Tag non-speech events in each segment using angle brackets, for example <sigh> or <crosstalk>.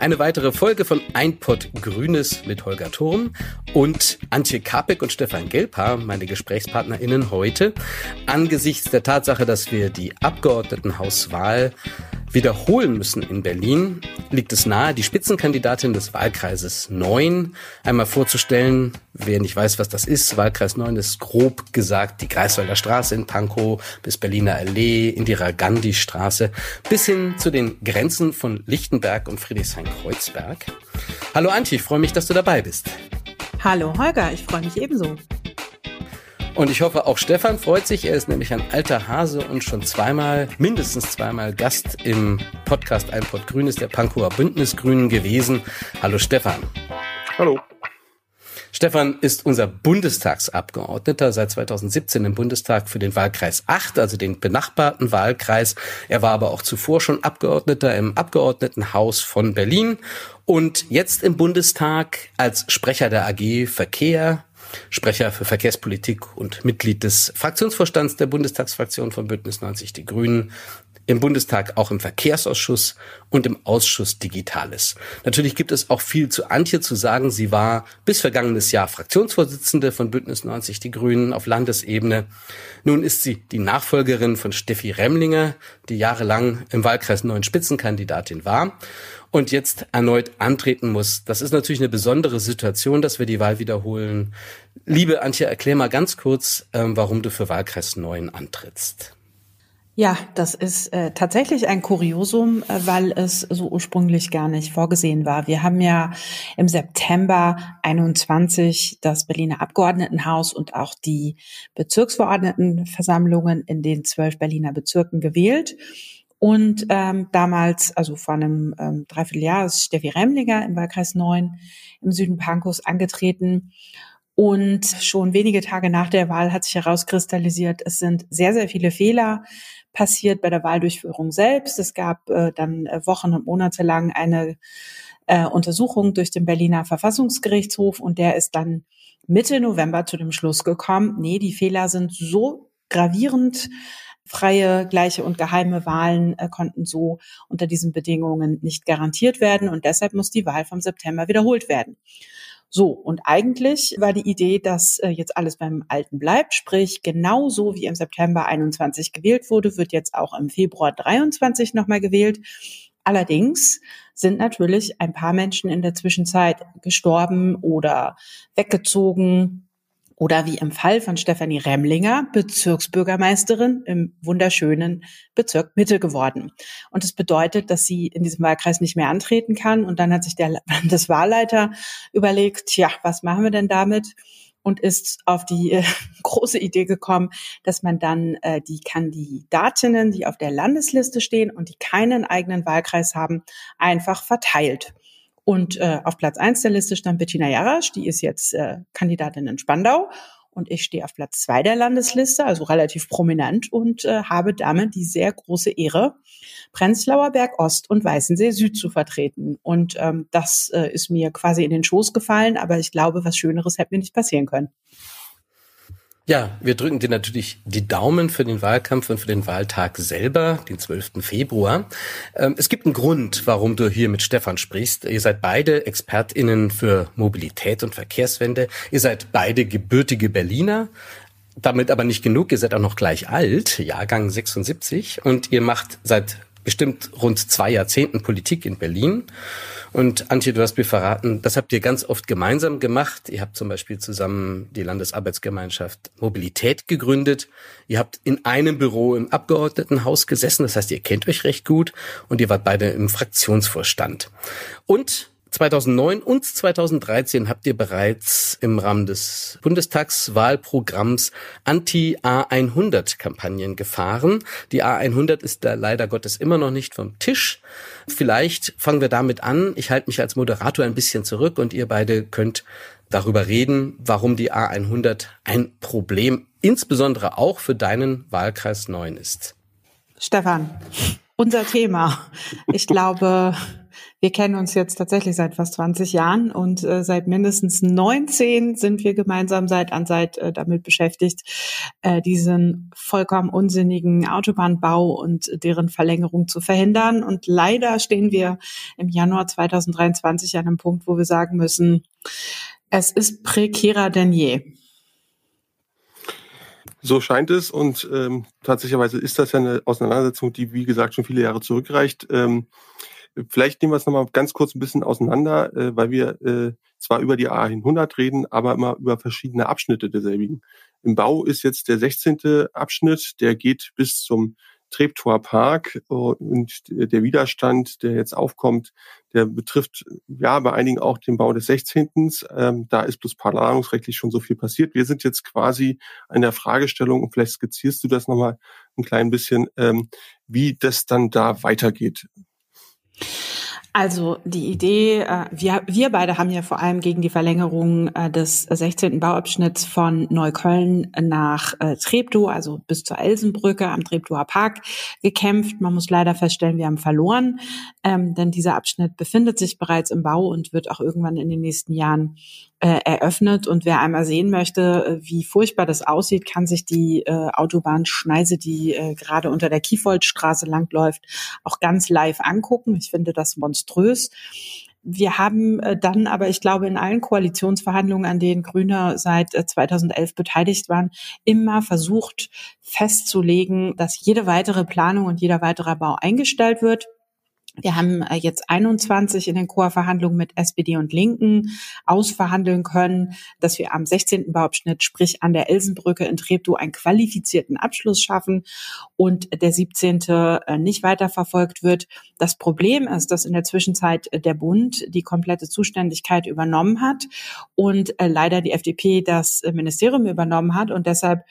Eine weitere Folge von Ein Pott Grünes mit Holger Turm und Antje Kapek und Stefan Gelpa, meine GesprächspartnerInnen heute, angesichts der Tatsache, dass wir die Abgeordnetenhauswahl wiederholen müssen in Berlin, liegt es nahe, die Spitzenkandidatin des Wahlkreises 9 einmal vorzustellen. Wer nicht weiß, was das ist, Wahlkreis 9 ist grob gesagt die Greifswalder Straße in Pankow bis Berliner Allee, Indira Gandhi Straße bis hin zu den Grenzen von Lichtenberg und Friedrichshain-Kreuzberg. Hallo Antje, ich freue mich, dass du dabei bist. Hallo Holger, ich freue mich ebenso. Und ich hoffe, auch Stefan freut sich. Er ist nämlich ein alter Hase und schon zweimal, mindestens zweimal Gast im Podcast Ein Pott Grün ist der Pankower Bündnis Grünen gewesen. Hallo Stefan. Hallo. Stefan ist unser Bundestagsabgeordneter seit 2017 im Bundestag für den Wahlkreis 8, also den benachbarten Wahlkreis. Er war aber auch zuvor schon Abgeordneter im Abgeordnetenhaus von Berlin und jetzt im Bundestag als Sprecher der AG Verkehr, Sprecher für Verkehrspolitik und Mitglied des Fraktionsvorstands der Bundestagsfraktion von Bündnis 90 Die Grünen im Bundestag auch im Verkehrsausschuss und im Ausschuss Digitales. Natürlich gibt es auch viel zu Antje zu sagen. Sie war bis vergangenes Jahr Fraktionsvorsitzende von Bündnis 90 Die Grünen auf Landesebene. Nun ist sie die Nachfolgerin von Steffi Remlinger, die jahrelang im Wahlkreis neuen Spitzenkandidatin war und jetzt erneut antreten muss. Das ist natürlich eine besondere Situation, dass wir die Wahl wiederholen. Liebe Antje, erklär mal ganz kurz, ähm, warum du für Wahlkreis 9 antrittst. Ja, das ist äh, tatsächlich ein Kuriosum, äh, weil es so ursprünglich gar nicht vorgesehen war. Wir haben ja im September 21 das Berliner Abgeordnetenhaus und auch die Bezirksverordnetenversammlungen in den zwölf Berliner Bezirken gewählt. Und ähm, damals, also vor einem ähm, Dreivierteljahr, ist Steffi Remlinger im Wahlkreis 9 im Süden Pankows angetreten. Und schon wenige Tage nach der Wahl hat sich herauskristallisiert, es sind sehr, sehr viele Fehler passiert bei der Wahldurchführung selbst. Es gab äh, dann äh, Wochen und Monate lang eine äh, Untersuchung durch den Berliner Verfassungsgerichtshof und der ist dann Mitte November zu dem Schluss gekommen, nee, die Fehler sind so gravierend, freie, gleiche und geheime Wahlen äh, konnten so unter diesen Bedingungen nicht garantiert werden und deshalb muss die Wahl vom September wiederholt werden. So, und eigentlich war die Idee, dass äh, jetzt alles beim Alten bleibt, sprich genauso wie im September 21 gewählt wurde, wird jetzt auch im Februar 23 nochmal gewählt. Allerdings sind natürlich ein paar Menschen in der Zwischenzeit gestorben oder weggezogen oder wie im Fall von Stefanie Remlinger, Bezirksbürgermeisterin im wunderschönen Bezirk Mitte geworden. Und das bedeutet, dass sie in diesem Wahlkreis nicht mehr antreten kann. Und dann hat sich der <laughs> Landeswahlleiter überlegt, ja, was machen wir denn damit? und ist auf die äh, <laughs> große Idee gekommen, dass man dann äh, die Kandidatinnen, die auf der Landesliste stehen und die keinen eigenen Wahlkreis haben, einfach verteilt. Und äh, auf Platz eins der Liste stand Bettina Jarasch, die ist jetzt äh, Kandidatin in Spandau. Und ich stehe auf Platz zwei der Landesliste, also relativ prominent und äh, habe damit die sehr große Ehre, Prenzlauer Berg Ost und Weißensee Süd zu vertreten. Und ähm, das äh, ist mir quasi in den Schoß gefallen, aber ich glaube, was Schöneres hätte mir nicht passieren können. Ja, wir drücken dir natürlich die Daumen für den Wahlkampf und für den Wahltag selber, den 12. Februar. Ähm, es gibt einen Grund, warum du hier mit Stefan sprichst. Ihr seid beide ExpertInnen für Mobilität und Verkehrswende. Ihr seid beide gebürtige Berliner. Damit aber nicht genug. Ihr seid auch noch gleich alt, Jahrgang 76. Und ihr macht seit bestimmt rund zwei Jahrzehnten Politik in Berlin. Und Antje, du hast mir verraten, das habt ihr ganz oft gemeinsam gemacht. Ihr habt zum Beispiel zusammen die Landesarbeitsgemeinschaft Mobilität gegründet. Ihr habt in einem Büro im Abgeordnetenhaus gesessen. Das heißt, ihr kennt euch recht gut und ihr wart beide im Fraktionsvorstand. Und 2009 und 2013 habt ihr bereits im Rahmen des Bundestagswahlprogramms Anti-A100-Kampagnen gefahren. Die A100 ist da leider Gottes immer noch nicht vom Tisch. Vielleicht fangen wir damit an. Ich halte mich als Moderator ein bisschen zurück und ihr beide könnt darüber reden, warum die A100 ein Problem insbesondere auch für deinen Wahlkreis 9 ist. Stefan, unser Thema. Ich glaube, wir kennen uns jetzt tatsächlich seit fast 20 Jahren und äh, seit mindestens 19 sind wir gemeinsam seit an seit äh, damit beschäftigt, äh, diesen vollkommen unsinnigen Autobahnbau und deren Verlängerung zu verhindern. Und leider stehen wir im Januar 2023 an einem Punkt, wo wir sagen müssen, es ist prekärer denn je. So scheint es und ähm, tatsächlich ist das ja eine Auseinandersetzung, die wie gesagt schon viele Jahre zurückreicht. Ähm, vielleicht nehmen wir es nochmal ganz kurz ein bisschen auseinander, äh, weil wir äh, zwar über die A100 reden, aber immer über verschiedene Abschnitte derselbigen. Im Bau ist jetzt der 16. Abschnitt, der geht bis zum Treptower Park und der Widerstand, der jetzt aufkommt, der betrifft ja bei einigen auch den Bau des 16. Ähm, da ist bloß planungsrechtlich schon so viel passiert. Wir sind jetzt quasi an der Fragestellung, und vielleicht skizzierst du das nochmal ein klein bisschen, ähm, wie das dann da weitergeht. Also die Idee, äh, wir, wir beide haben ja vor allem gegen die Verlängerung äh, des 16. Bauabschnitts von Neukölln nach äh, Treptow, also bis zur Elsenbrücke am Treptower Park gekämpft. Man muss leider feststellen, wir haben verloren, ähm, denn dieser Abschnitt befindet sich bereits im Bau und wird auch irgendwann in den nächsten Jahren äh, eröffnet. Und wer einmal sehen möchte, äh, wie furchtbar das aussieht, kann sich die äh, Autobahnschneise, die äh, gerade unter der Kiefoldstraße langläuft, auch ganz live angucken. Ich finde das monströs. Wir haben äh, dann aber, ich glaube, in allen Koalitionsverhandlungen, an denen Grüne seit 2011 beteiligt waren, immer versucht festzulegen, dass jede weitere Planung und jeder weitere Bau eingestellt wird. Wir haben äh, jetzt 21 in den Chorverhandlungen mit SPD und Linken ausverhandeln können, dass wir am 16. Bauabschnitt, sprich an der Elsenbrücke in Treptow, einen qualifizierten Abschluss schaffen und der 17. Äh, nicht weiterverfolgt wird. Das Problem ist, dass in der Zwischenzeit der Bund die komplette Zuständigkeit übernommen hat und äh, leider die FDP das Ministerium übernommen hat und deshalb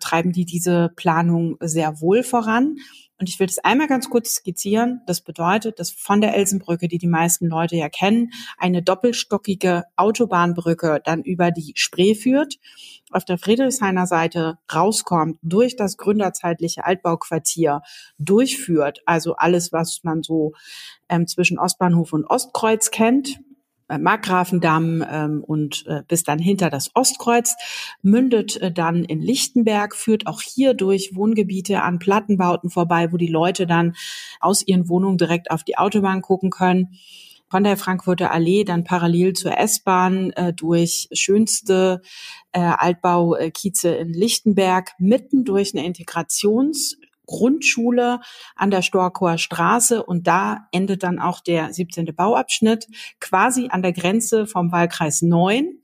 treiben die diese Planung sehr wohl voran. Und ich will das einmal ganz kurz skizzieren. Das bedeutet, dass von der Elsenbrücke, die die meisten Leute ja kennen, eine doppelstockige Autobahnbrücke dann über die Spree führt, auf der Friedrichshainer Seite rauskommt, durch das gründerzeitliche Altbauquartier durchführt, also alles, was man so ähm, zwischen Ostbahnhof und Ostkreuz kennt, Markgrafendamm ähm, und äh, bis dann hinter das Ostkreuz, mündet äh, dann in Lichtenberg, führt auch hier durch Wohngebiete an Plattenbauten vorbei, wo die Leute dann aus ihren Wohnungen direkt auf die Autobahn gucken können. Von der Frankfurter Allee dann parallel zur S-Bahn äh, durch schönste äh, Altbaukieze in Lichtenberg mitten durch eine Integrations Grundschule an der Storkower Straße und da endet dann auch der 17. Bauabschnitt quasi an der Grenze vom Wahlkreis 9.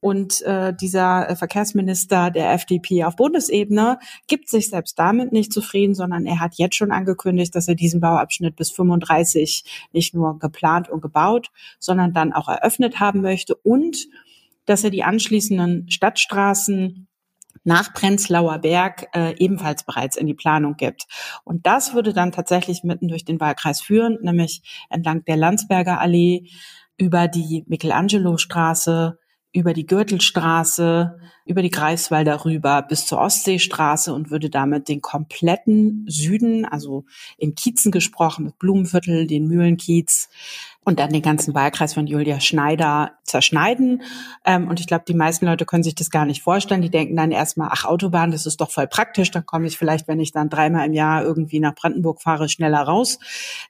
Und äh, dieser Verkehrsminister der FDP auf Bundesebene gibt sich selbst damit nicht zufrieden, sondern er hat jetzt schon angekündigt, dass er diesen Bauabschnitt bis 35 nicht nur geplant und gebaut, sondern dann auch eröffnet haben möchte und dass er die anschließenden Stadtstraßen nach Prenzlauer Berg äh, ebenfalls bereits in die Planung gibt. Und das würde dann tatsächlich mitten durch den Wahlkreis führen, nämlich entlang der Landsberger Allee über die Michelangelo-Straße, über die Gürtelstraße, über die Greifswalder rüber bis zur Ostseestraße und würde damit den kompletten Süden, also in Kiezen gesprochen, mit Blumenviertel, den Mühlenkiez, und dann den ganzen Wahlkreis von Julia Schneider zerschneiden. Ähm, und ich glaube, die meisten Leute können sich das gar nicht vorstellen. Die denken dann erstmal, ach, Autobahn, das ist doch voll praktisch. Dann komme ich vielleicht, wenn ich dann dreimal im Jahr irgendwie nach Brandenburg fahre, schneller raus.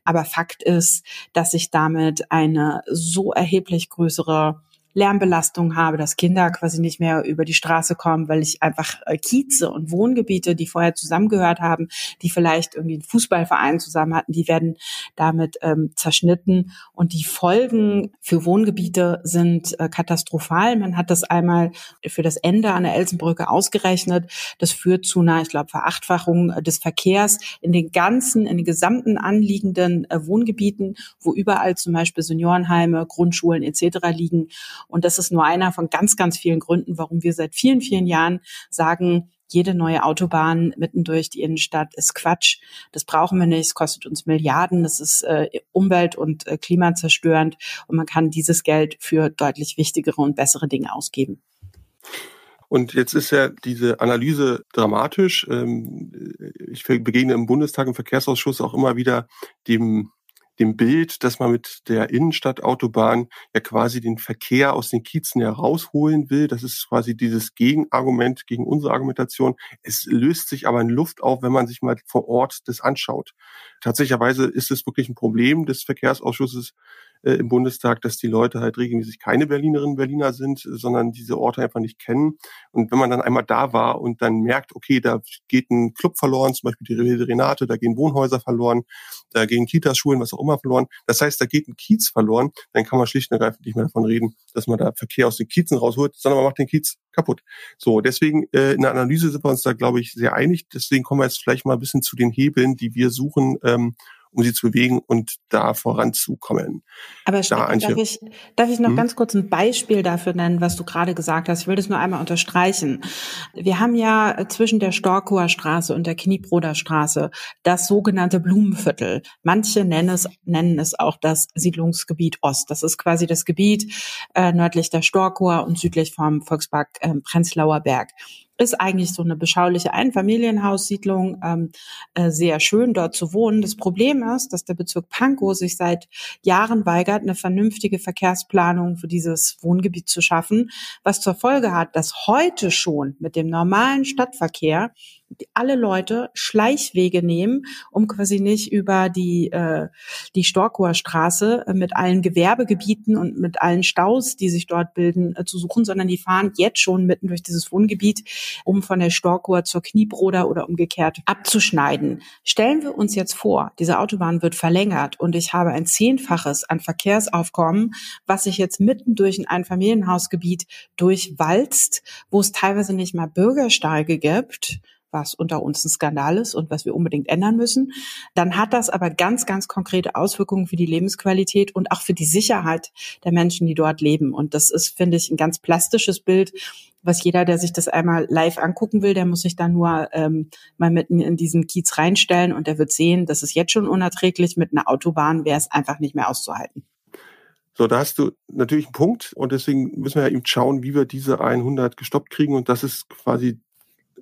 Aber Fakt ist, dass ich damit eine so erheblich größere Lärmbelastung habe, dass Kinder quasi nicht mehr über die Straße kommen, weil ich einfach äh, Kieze und Wohngebiete, die vorher zusammengehört haben, die vielleicht irgendwie einen Fußballverein zusammen hatten, die werden damit ähm, zerschnitten und die Folgen für Wohngebiete sind äh, katastrophal. Man hat das einmal für das Ende an der Elsenbrücke ausgerechnet. Das führt zu einer, ich glaube, Verachtfachung äh, des Verkehrs in den ganzen, in den gesamten anliegenden äh, Wohngebieten, wo überall zum Beispiel Seniorenheime, Grundschulen etc. liegen und das ist nur einer von ganz, ganz vielen Gründen, warum wir seit vielen, vielen Jahren sagen, jede neue Autobahn mitten durch die Innenstadt ist Quatsch. Das brauchen wir nicht. Es kostet uns Milliarden. Das ist äh, umwelt- und äh, klimazerstörend. Und man kann dieses Geld für deutlich wichtigere und bessere Dinge ausgeben. Und jetzt ist ja diese Analyse dramatisch. Ähm, ich begegne im Bundestag im Verkehrsausschuss auch immer wieder dem dem Bild, dass man mit der Innenstadtautobahn ja quasi den Verkehr aus den Kiezen herausholen will. Das ist quasi dieses Gegenargument gegen unsere Argumentation. Es löst sich aber in Luft auf, wenn man sich mal vor Ort das anschaut. Tatsächlicherweise ist es wirklich ein Problem des Verkehrsausschusses, äh, im Bundestag, dass die Leute halt regelmäßig keine Berlinerinnen Berliner sind, sondern diese Orte einfach nicht kennen. Und wenn man dann einmal da war und dann merkt, okay, da geht ein Club verloren, zum Beispiel die Renate, da gehen Wohnhäuser verloren, da gehen Kitas, Schulen, was auch immer verloren. Das heißt, da geht ein Kiez verloren, dann kann man schlicht und ergreifend nicht mehr davon reden, dass man da Verkehr aus den Kiezen rausholt, sondern man macht den Kiez kaputt. So, deswegen äh, in der Analyse sind wir uns da, glaube ich, sehr einig. Deswegen kommen wir jetzt vielleicht mal ein bisschen zu den Hebeln, die wir suchen, ähm, um sie zu bewegen und da voranzukommen. Aber Steffen, darf, ich, darf ich noch hm? ganz kurz ein Beispiel dafür nennen, was du gerade gesagt hast? Ich will das nur einmal unterstreichen. Wir haben ja zwischen der Storkower Straße und der Kniebroder Straße das sogenannte Blumenviertel. Manche nennen es, nennen es auch das Siedlungsgebiet Ost. Das ist quasi das Gebiet äh, nördlich der Storkower und südlich vom Volkspark äh, Prenzlauer Berg ist eigentlich so eine beschauliche Einfamilienhaussiedlung, ähm, äh, sehr schön dort zu wohnen. Das Problem ist, dass der Bezirk Pankow sich seit Jahren weigert, eine vernünftige Verkehrsplanung für dieses Wohngebiet zu schaffen, was zur Folge hat, dass heute schon mit dem normalen Stadtverkehr alle Leute Schleichwege nehmen, um quasi nicht über die, äh, die Storkower Straße mit allen Gewerbegebieten und mit allen Staus, die sich dort bilden, äh, zu suchen, sondern die fahren jetzt schon mitten durch dieses Wohngebiet, um von der Storkower zur Kniebroder oder umgekehrt abzuschneiden. Stellen wir uns jetzt vor, diese Autobahn wird verlängert und ich habe ein Zehnfaches an Verkehrsaufkommen, was sich jetzt mitten durch ein Einfamilienhausgebiet durchwalzt, wo es teilweise nicht mal Bürgersteige gibt, was unter uns ein Skandal ist und was wir unbedingt ändern müssen, dann hat das aber ganz, ganz konkrete Auswirkungen für die Lebensqualität und auch für die Sicherheit der Menschen, die dort leben. Und das ist, finde ich, ein ganz plastisches Bild, was jeder, der sich das einmal live angucken will, der muss sich da nur ähm, mal mitten in diesen Kiez reinstellen und der wird sehen, das ist jetzt schon unerträglich. Mit einer Autobahn wäre es einfach nicht mehr auszuhalten. So, da hast du natürlich einen Punkt und deswegen müssen wir ja eben schauen, wie wir diese 100 gestoppt kriegen und das ist quasi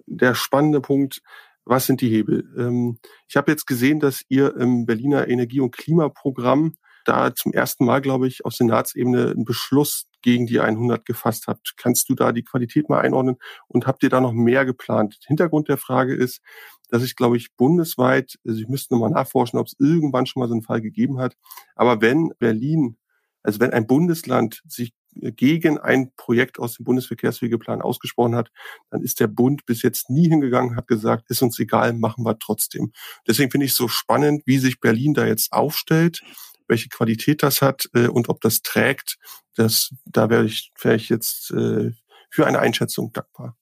der spannende Punkt, was sind die Hebel? Ähm, ich habe jetzt gesehen, dass ihr im Berliner Energie- und Klimaprogramm da zum ersten Mal, glaube ich, auf Senatsebene einen Beschluss gegen die 100 gefasst habt. Kannst du da die Qualität mal einordnen und habt ihr da noch mehr geplant? Hintergrund der Frage ist, dass ich, glaube ich, bundesweit, also ich müsste nochmal nachforschen, ob es irgendwann schon mal so einen Fall gegeben hat, aber wenn Berlin, also wenn ein Bundesland sich gegen ein Projekt aus dem Bundesverkehrswegeplan ausgesprochen hat, dann ist der Bund bis jetzt nie hingegangen, hat gesagt, ist uns egal, machen wir trotzdem. Deswegen finde ich es so spannend, wie sich Berlin da jetzt aufstellt, welche Qualität das hat äh, und ob das trägt. Das, da wäre ich, wäre ich jetzt äh, für eine Einschätzung dankbar.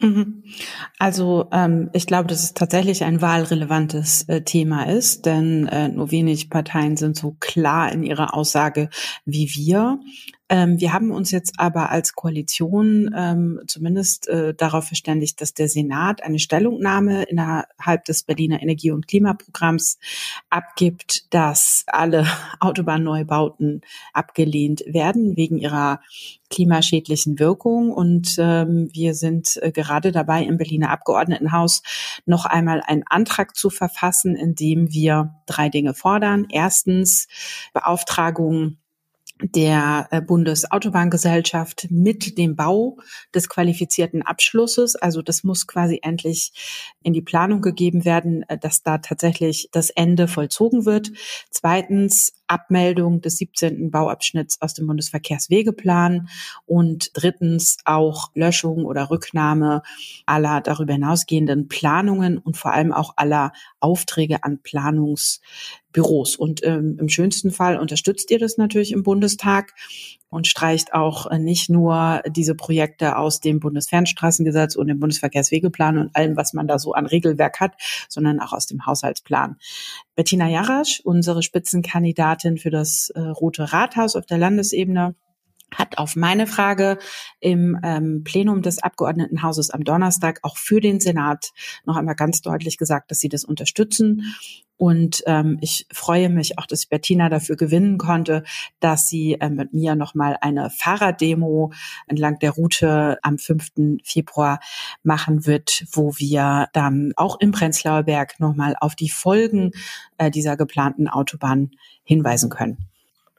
Mhm. Also ähm, ich glaube, dass es tatsächlich ein wahlrelevantes äh, Thema ist, denn äh, nur wenig Parteien sind so klar in ihrer Aussage wie wir. Ähm, wir haben uns jetzt aber als Koalition ähm, zumindest äh, darauf verständigt, dass der Senat eine Stellungnahme innerhalb des Berliner Energie- und Klimaprogramms abgibt, dass alle <laughs> Autobahnneubauten abgelehnt werden wegen ihrer klimaschädlichen Wirkung. Und ähm, wir sind äh, gerade dabei, im Berliner Abgeordnetenhaus noch einmal einen Antrag zu verfassen, in dem wir drei Dinge fordern. Erstens Beauftragung der äh, Bundesautobahngesellschaft mit dem Bau des qualifizierten Abschlusses. Also das muss quasi endlich in die Planung gegeben werden, äh, dass da tatsächlich das Ende vollzogen wird. Zweitens Abmeldung des 17. Bauabschnitts aus dem Bundesverkehrswegeplan und drittens auch Löschung oder Rücknahme aller darüber hinausgehenden Planungen und vor allem auch aller Aufträge an Planungsbüros. Und ähm, im schönsten Fall unterstützt ihr das natürlich im Bundestag und streicht auch äh, nicht nur diese Projekte aus dem Bundesfernstraßengesetz und dem Bundesverkehrswegeplan und allem, was man da so an Regelwerk hat, sondern auch aus dem Haushaltsplan. Bettina Jarasch, unsere Spitzenkandidatin für das äh, Rote Rathaus auf der Landesebene, hat auf meine Frage im ähm, Plenum des Abgeordnetenhauses am Donnerstag auch für den Senat noch einmal ganz deutlich gesagt, dass sie das unterstützen Und ähm, ich freue mich auch, dass ich Bettina dafür gewinnen konnte, dass sie äh, mit mir nochmal eine Fahrraddemo entlang der Route am 5. Februar machen wird, wo wir dann auch im Prenzlauer Berg nochmal auf die Folgen äh, dieser geplanten Autobahn hinweisen können.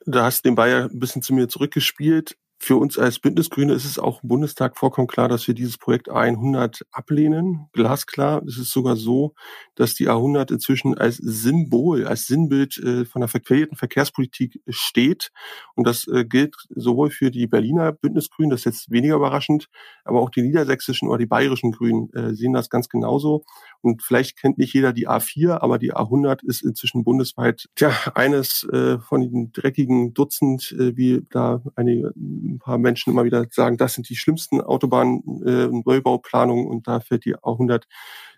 Da hast du den Bayer ein bisschen zu mir zurückgespielt. Für uns als Bündnisgrüne ist es auch im Bundestag vollkommen klar, dass wir dieses Projekt A100 ablehnen. Glasklar. Es ist sogar so, dass die A100 inzwischen als Symbol, als Sinnbild äh, von der verquerten Verkehrspolitik steht. Und das äh, gilt sowohl für die Berliner Bündnisgrünen, das ist jetzt weniger überraschend, aber auch die niedersächsischen oder die bayerischen Grünen äh, sehen das ganz genauso. Und vielleicht kennt nicht jeder die A4, aber die A100 ist inzwischen bundesweit tja, eines von den dreckigen Dutzend, wie da einige, ein paar Menschen immer wieder sagen, das sind die schlimmsten Autobahnen äh, Neubauplanungen und da fällt die A100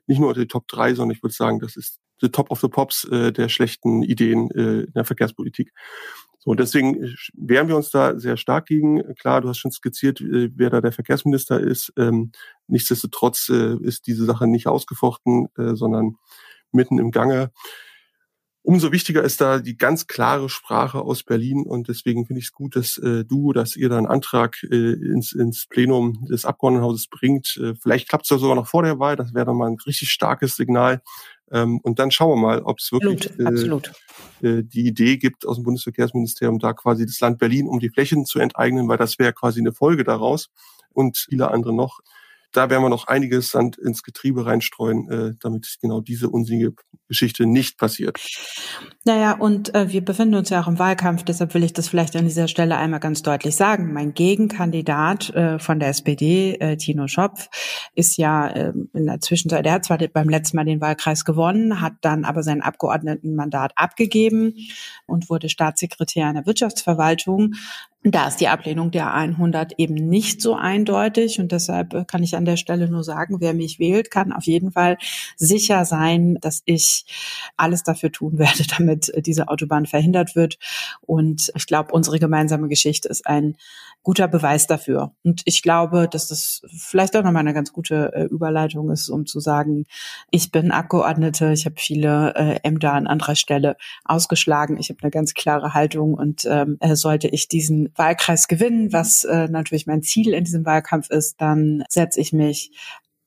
nicht nur unter die Top 3, sondern ich würde sagen, das ist the top of the pops äh, der schlechten Ideen äh, in der Verkehrspolitik. So, deswegen wehren wir uns da sehr stark gegen. Klar, du hast schon skizziert, äh, wer da der Verkehrsminister ist. Ähm, nichtsdestotrotz äh, ist diese Sache nicht ausgefochten, äh, sondern mitten im Gange. Umso wichtiger ist da die ganz klare Sprache aus Berlin und deswegen finde ich es gut, dass äh, du, dass ihr da einen Antrag äh, ins, ins Plenum des Abgeordnetenhauses bringt. Äh, vielleicht klappt es ja sogar noch vor der Wahl, das wäre dann mal ein richtig starkes Signal. Ähm, und dann schauen wir mal, ob es wirklich absolut, äh, äh, die Idee gibt aus dem Bundesverkehrsministerium, da quasi das Land Berlin um die Flächen zu enteignen, weil das wäre quasi eine Folge daraus und viele andere noch da werden wir noch einiges Sand ins Getriebe reinstreuen, äh, damit genau diese unsinnige Geschichte nicht passiert. Naja, und äh, wir befinden uns ja auch im Wahlkampf, deshalb will ich das vielleicht an dieser Stelle einmal ganz deutlich sagen. Mein Gegenkandidat äh, von der SPD, äh, Tino Schopf, ist ja äh, in der Zwischenzeit, der hat zwar beim letzten Mal den Wahlkreis gewonnen, hat dann aber sein Abgeordnetenmandat abgegeben und wurde Staatssekretär in der Wirtschaftsverwaltung. Da ist die Ablehnung der 100 eben nicht so eindeutig und deshalb kann ich an der Stelle nur sagen, wer mich wählt, kann auf jeden Fall sicher sein, dass ich alles dafür tun <laughs> werde, damit diese Autobahn verhindert wird. Und ich glaube, unsere gemeinsame Geschichte ist ein guter Beweis dafür. Und ich glaube, dass das vielleicht auch nochmal eine ganz gute äh, Überleitung ist, um zu sagen, ich bin Abgeordnete, ich habe viele äh, Ämter an anderer Stelle ausgeschlagen, ich habe eine ganz klare Haltung und ähm, äh, sollte ich diesen Wahlkreis gewinnen, was äh, natürlich mein Ziel in diesem Wahlkampf ist, dann setze ich mich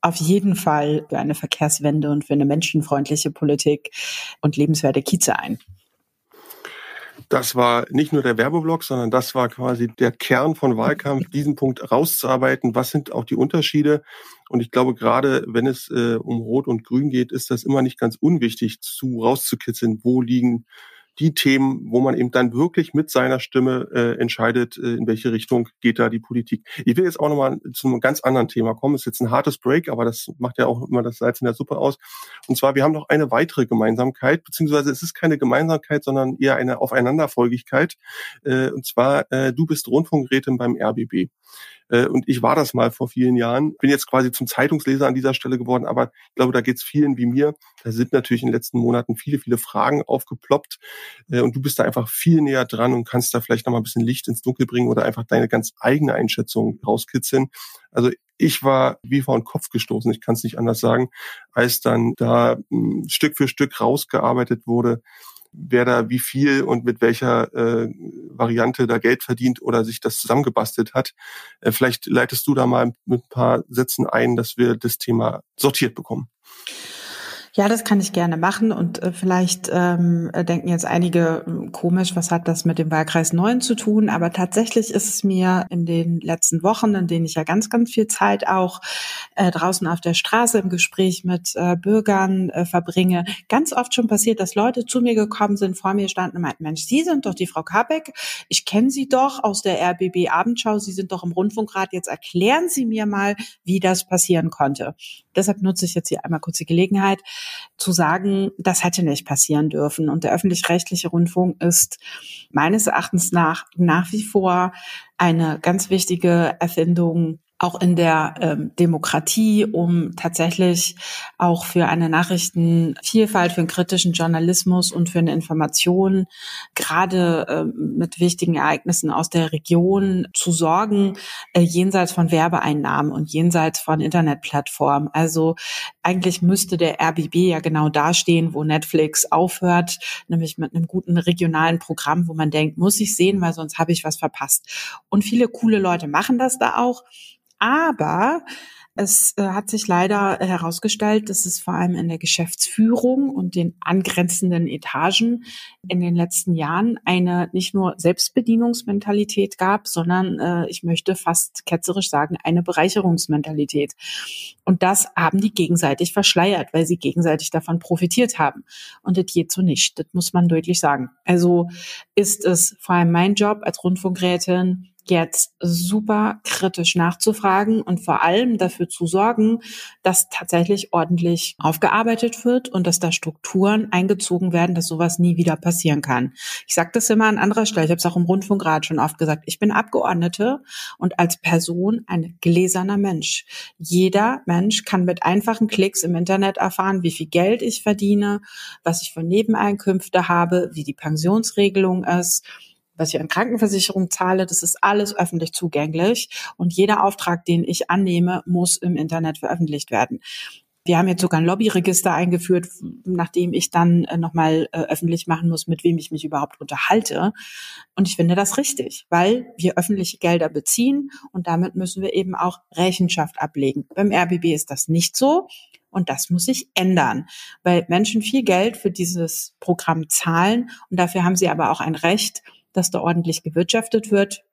auf jeden Fall für eine Verkehrswende und für eine menschenfreundliche Politik und lebenswerte Kieze ein. Das war nicht nur der Werbeblock, sondern das war quasi der Kern von Wahlkampf, <laughs> diesen Punkt rauszuarbeiten. Was sind auch die Unterschiede? Und ich glaube, gerade wenn es äh, um Rot und Grün geht, ist das immer nicht ganz unwichtig, zu rauszukitzeln, wo liegen die Themen, wo man eben dann wirklich mit seiner Stimme äh, entscheidet, äh, in welche Richtung geht da die Politik. Ich will jetzt auch nochmal zu einem ganz anderen Thema kommen. ist jetzt ein hartes Break, aber das macht ja auch immer das Salz in der Suppe aus. Und zwar, wir haben noch eine weitere Gemeinsamkeit, beziehungsweise es ist keine Gemeinsamkeit, sondern eher eine Aufeinanderfolgigkeit. Äh, und zwar, äh, du bist Rundfunkrätin beim RBB. Äh, und ich war das mal vor vielen Jahren. Bin jetzt quasi zum Zeitungsleser an dieser Stelle geworden, aber ich glaube, da geht es vielen wie mir. Da sind natürlich in den letzten Monaten viele, viele Fragen aufgeploppt. Äh, und du bist da einfach viel näher dran und kannst da vielleicht noch mal ein bisschen Licht ins Dunkel bringen oder einfach deine ganz eigene Einschätzung rauskitzeln. Also ich war wie vor den Kopf gestoßen, ich kann es nicht anders sagen, als dann da hm, Stück für Stück rausgearbeitet wurde, wer da wie viel und mit welcher äh, Variante da Geld verdient oder sich das zusammengebastelt hat. Äh, vielleicht leitest du da mal mit ein paar Sätzen ein, dass wir das Thema sortiert bekommen. Ja, das kann ich gerne machen und äh, vielleicht ähm, denken jetzt einige äh, komisch, was hat das mit dem Wahlkreis 9 zu tun? Aber tatsächlich ist es mir in den letzten Wochen, in denen ich ja ganz, ganz viel Zeit auch äh, draußen auf der Straße im Gespräch mit äh, Bürgern äh, verbringe, ganz oft schon passiert, dass Leute zu mir gekommen sind, vor mir standen und meinten, Mensch, Sie sind doch die Frau Kabeck, ich kenne Sie doch aus der RBB Abendschau, Sie sind doch im Rundfunkrat, jetzt erklären Sie mir mal, wie das passieren konnte. Deshalb nutze ich jetzt hier einmal kurz die Gelegenheit, zu sagen, das hätte nicht passieren dürfen. Und der öffentlich-rechtliche Rundfunk ist meines Erachtens nach nach wie vor eine ganz wichtige Erfindung auch in der ähm, Demokratie, um tatsächlich auch für eine Nachrichtenvielfalt, für einen kritischen Journalismus und für eine Information, gerade ähm, mit wichtigen Ereignissen aus der Region zu sorgen, äh, jenseits von Werbeeinnahmen und jenseits von Internetplattformen. Also eigentlich müsste der RBB ja genau dastehen, wo Netflix aufhört, nämlich mit einem guten regionalen Programm, wo man denkt, muss ich sehen, weil sonst habe ich was verpasst. Und viele coole Leute machen das da auch. Aber es äh, hat sich leider herausgestellt, dass es vor allem in der Geschäftsführung und den angrenzenden Etagen in den letzten Jahren eine nicht nur Selbstbedienungsmentalität gab, sondern äh, ich möchte fast ketzerisch sagen, eine Bereicherungsmentalität. Und das haben die gegenseitig verschleiert, weil sie gegenseitig davon profitiert haben. Und das geht so nicht. Das muss man deutlich sagen. Also ist es vor allem mein Job als Rundfunkrätin, jetzt super kritisch nachzufragen und vor allem dafür zu sorgen, dass tatsächlich ordentlich aufgearbeitet wird und dass da Strukturen eingezogen werden, dass sowas nie wieder passieren kann. Ich sage das immer an anderer Stelle, ich habe es auch im Rundfunkrat schon oft gesagt, ich bin Abgeordnete und als Person ein gläserner Mensch. Jeder Mensch kann mit einfachen Klicks im Internet erfahren, wie viel Geld ich verdiene, was ich für Nebeneinkünfte habe, wie die Pensionsregelung ist was ich an Krankenversicherung zahle, das ist alles öffentlich zugänglich. Und jeder Auftrag, den ich annehme, muss im Internet veröffentlicht werden. Wir haben jetzt sogar ein Lobbyregister eingeführt, nachdem ich dann äh, nochmal äh, öffentlich machen muss, mit wem ich mich überhaupt unterhalte. Und ich finde das richtig, weil wir öffentliche Gelder beziehen und damit müssen wir eben auch Rechenschaft ablegen. Beim RBB ist das nicht so. Und das muss sich ändern, weil Menschen viel Geld für dieses Programm zahlen und dafür haben sie aber auch ein Recht, dass da ordentlich gewirtschaftet wird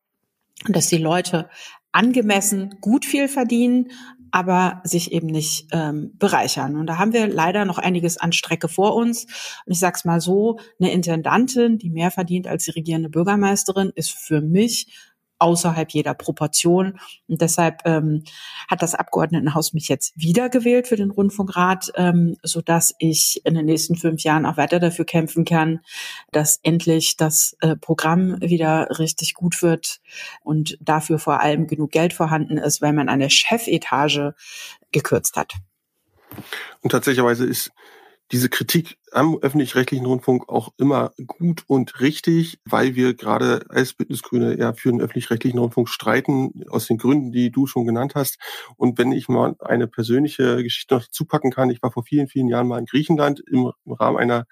und dass die Leute angemessen gut viel verdienen, aber sich eben nicht ähm, bereichern. Und da haben wir leider noch einiges an Strecke vor uns. Und ich sag's mal so, eine Intendantin, die mehr verdient als die regierende Bürgermeisterin, ist für mich außerhalb jeder Proportion. Und deshalb ähm, hat das Abgeordnetenhaus mich jetzt wiedergewählt für den Rundfunkrat, ähm, so dass ich in den nächsten fünf Jahren auch weiter dafür kämpfen kann, dass endlich das äh, Programm wieder richtig gut wird und dafür vor allem genug Geld vorhanden ist, weil man eine Chefetage gekürzt hat. Und tatsächlicherweise ist diese Kritik am öffentlich-rechtlichen Rundfunk auch immer gut und richtig, weil wir gerade als Bündnisgrüne ja für den öffentlich-rechtlichen Rundfunk streiten, aus den Gründen, die du schon genannt hast. Und wenn ich mal eine persönliche Geschichte noch zupacken kann, ich war vor vielen, vielen Jahren mal in Griechenland im, Rahmen einer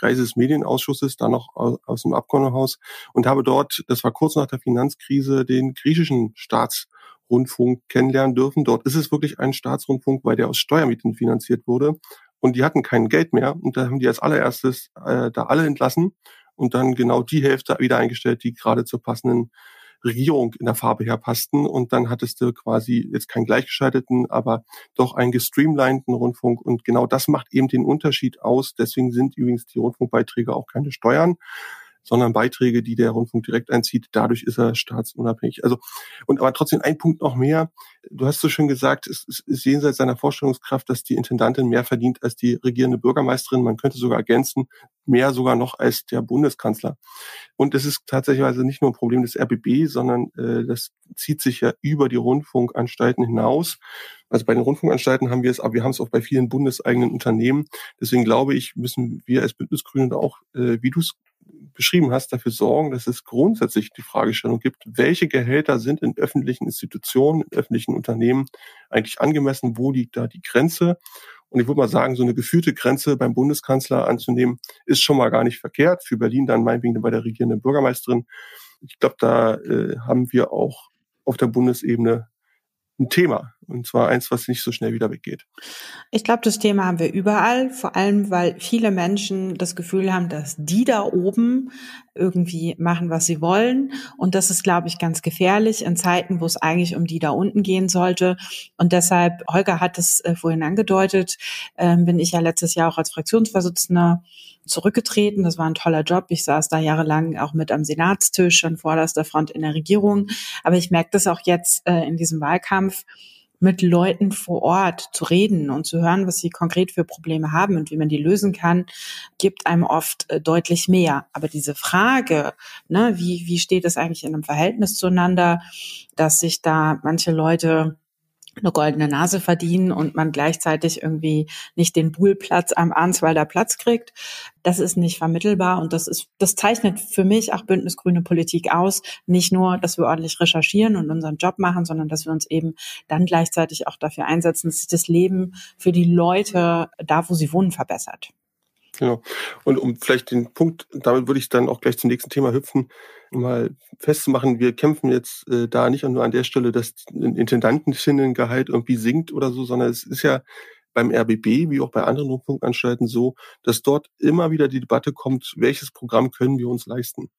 Reise des Medienausschusses, da noch aus dem Abgeordnetenhaus und habe dort, das war kurz nach der Finanzkrise, den griechischen Staatsrundfunk kennenlernen dürfen. Dort ist es wirklich ein Staatsrundfunk, weil der aus Steuermieten finanziert wurde und die hatten kein Geld mehr. Und da haben die als allererstes äh, da alle entlassen und dann genau die Hälfte wieder eingestellt, die gerade zur passenden Regierung in der Farbe her passten. Und dann hattest du quasi jetzt keinen gleichgeschalteten, aber doch einen gestreamlinten Rundfunk. Und genau das macht eben den Unterschied aus. Deswegen sind übrigens die Rundfunkbeiträge auch keine Steuern, sondern Beiträge, die der Rundfunk direkt einzieht. Dadurch ist er staatsunabhängig. Also, und aber trotzdem ein Punkt noch mehr. Du hast so schön gesagt, es ist jenseits seiner Vorstellungskraft, dass die Intendantin mehr verdient als die regierende Bürgermeisterin. Man könnte sogar ergänzen, mehr sogar noch als der Bundeskanzler. Und es ist tatsächlich nicht nur ein Problem des RBB, sondern äh, das zieht sich ja über die Rundfunkanstalten hinaus. Also bei den Rundfunkanstalten haben wir es, aber wir haben es auch bei vielen bundeseigenen Unternehmen. Deswegen glaube ich, müssen wir als Bündnisgrüne auch, äh, wie du es beschrieben hast, dafür sorgen, dass es grundsätzlich die Fragestellung gibt, welche Gehälter sind in öffentlichen Institutionen, in öffentlichen Unternehmen eigentlich angemessen, wo liegt da die Grenze? Und ich würde mal sagen, so eine geführte Grenze beim Bundeskanzler anzunehmen, ist schon mal gar nicht verkehrt. Für Berlin dann meinetwegen bei der regierenden Bürgermeisterin. Ich glaube, da äh, haben wir auch auf der Bundesebene ein Thema. Und zwar eins, was nicht so schnell wieder weggeht. Ich glaube, das Thema haben wir überall, vor allem weil viele Menschen das Gefühl haben, dass die da oben irgendwie machen, was sie wollen. Und das ist, glaube ich, ganz gefährlich in Zeiten, wo es eigentlich um die da unten gehen sollte. Und deshalb, Holger hat es äh, vorhin angedeutet, äh, bin ich ja letztes Jahr auch als Fraktionsvorsitzender zurückgetreten. Das war ein toller Job. Ich saß da jahrelang auch mit am Senatstisch an vorderster Front in der Regierung. Aber ich merke das auch jetzt äh, in diesem Wahlkampf mit Leuten vor Ort zu reden und zu hören, was sie konkret für Probleme haben und wie man die lösen kann, gibt einem oft äh, deutlich mehr. Aber diese Frage, ne, wie, wie steht es eigentlich in einem Verhältnis zueinander, dass sich da manche Leute eine goldene Nase verdienen und man gleichzeitig irgendwie nicht den Buhlplatz am Arnswalder Platz kriegt. Das ist nicht vermittelbar und das ist, das zeichnet für mich auch Bündnisgrüne Politik aus. Nicht nur, dass wir ordentlich recherchieren und unseren Job machen, sondern dass wir uns eben dann gleichzeitig auch dafür einsetzen, dass sich das Leben für die Leute da, wo sie wohnen, verbessert. Genau. Und um vielleicht den Punkt, damit würde ich dann auch gleich zum nächsten Thema hüpfen, mal festzumachen, wir kämpfen jetzt äh, da nicht nur an der Stelle, dass ein Intendantengehalt irgendwie sinkt oder so, sondern es ist ja beim RBB wie auch bei anderen Rundfunkanstalten so, dass dort immer wieder die Debatte kommt, welches Programm können wir uns leisten?